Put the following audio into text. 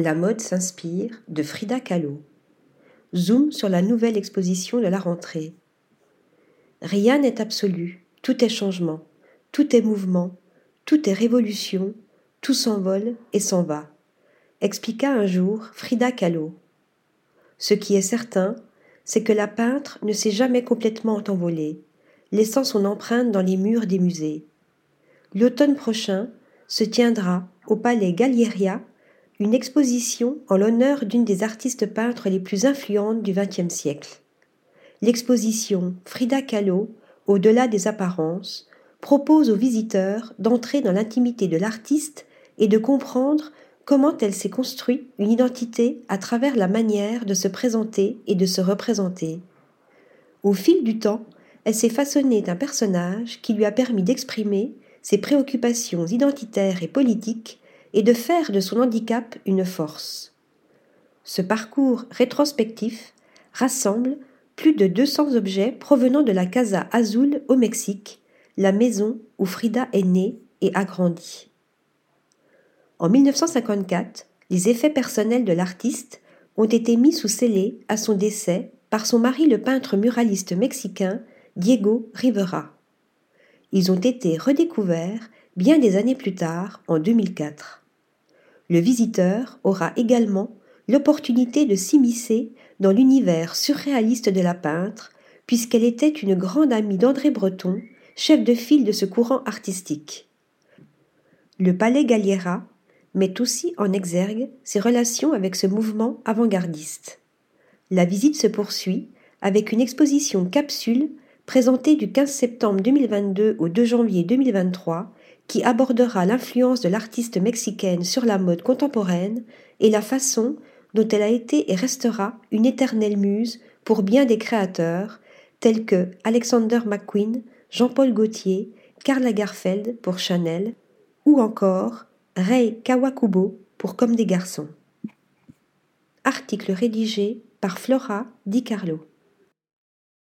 La mode s'inspire de Frida Kahlo. Zoom sur la nouvelle exposition de la rentrée. Rien n'est absolu, tout est changement, tout est mouvement, tout est révolution, tout s'envole et s'en va, expliqua un jour Frida Kahlo. Ce qui est certain, c'est que la peintre ne s'est jamais complètement envolée, laissant son empreinte dans les murs des musées. L'automne prochain se tiendra au palais Galleria une exposition en l'honneur d'une des artistes peintres les plus influentes du XXe siècle. L'exposition Frida Kahlo, au-delà des apparences, propose aux visiteurs d'entrer dans l'intimité de l'artiste et de comprendre comment elle s'est construit une identité à travers la manière de se présenter et de se représenter. Au fil du temps, elle s'est façonnée d'un personnage qui lui a permis d'exprimer ses préoccupations identitaires et politiques et de faire de son handicap une force. Ce parcours rétrospectif rassemble plus de 200 objets provenant de la Casa Azul au Mexique, la maison où Frida est née et a grandi. En 1954, les effets personnels de l'artiste ont été mis sous scellé à son décès par son mari le peintre muraliste mexicain Diego Rivera. Ils ont été redécouverts bien des années plus tard, en 2004. Le visiteur aura également l'opportunité de s'immiscer dans l'univers surréaliste de la peintre, puisqu'elle était une grande amie d'André Breton, chef de file de ce courant artistique. Le Palais Galliera met aussi en exergue ses relations avec ce mouvement avant-gardiste. La visite se poursuit avec une exposition capsule présentée du 15 septembre 2022 au 2 janvier 2023 qui abordera l'influence de l'artiste mexicaine sur la mode contemporaine et la façon dont elle a été et restera une éternelle muse pour bien des créateurs tels que Alexander McQueen, Jean-Paul Gaultier, Karl Lagerfeld pour Chanel ou encore Rei Kawakubo pour Comme des garçons. Article rédigé par Flora Di Carlo.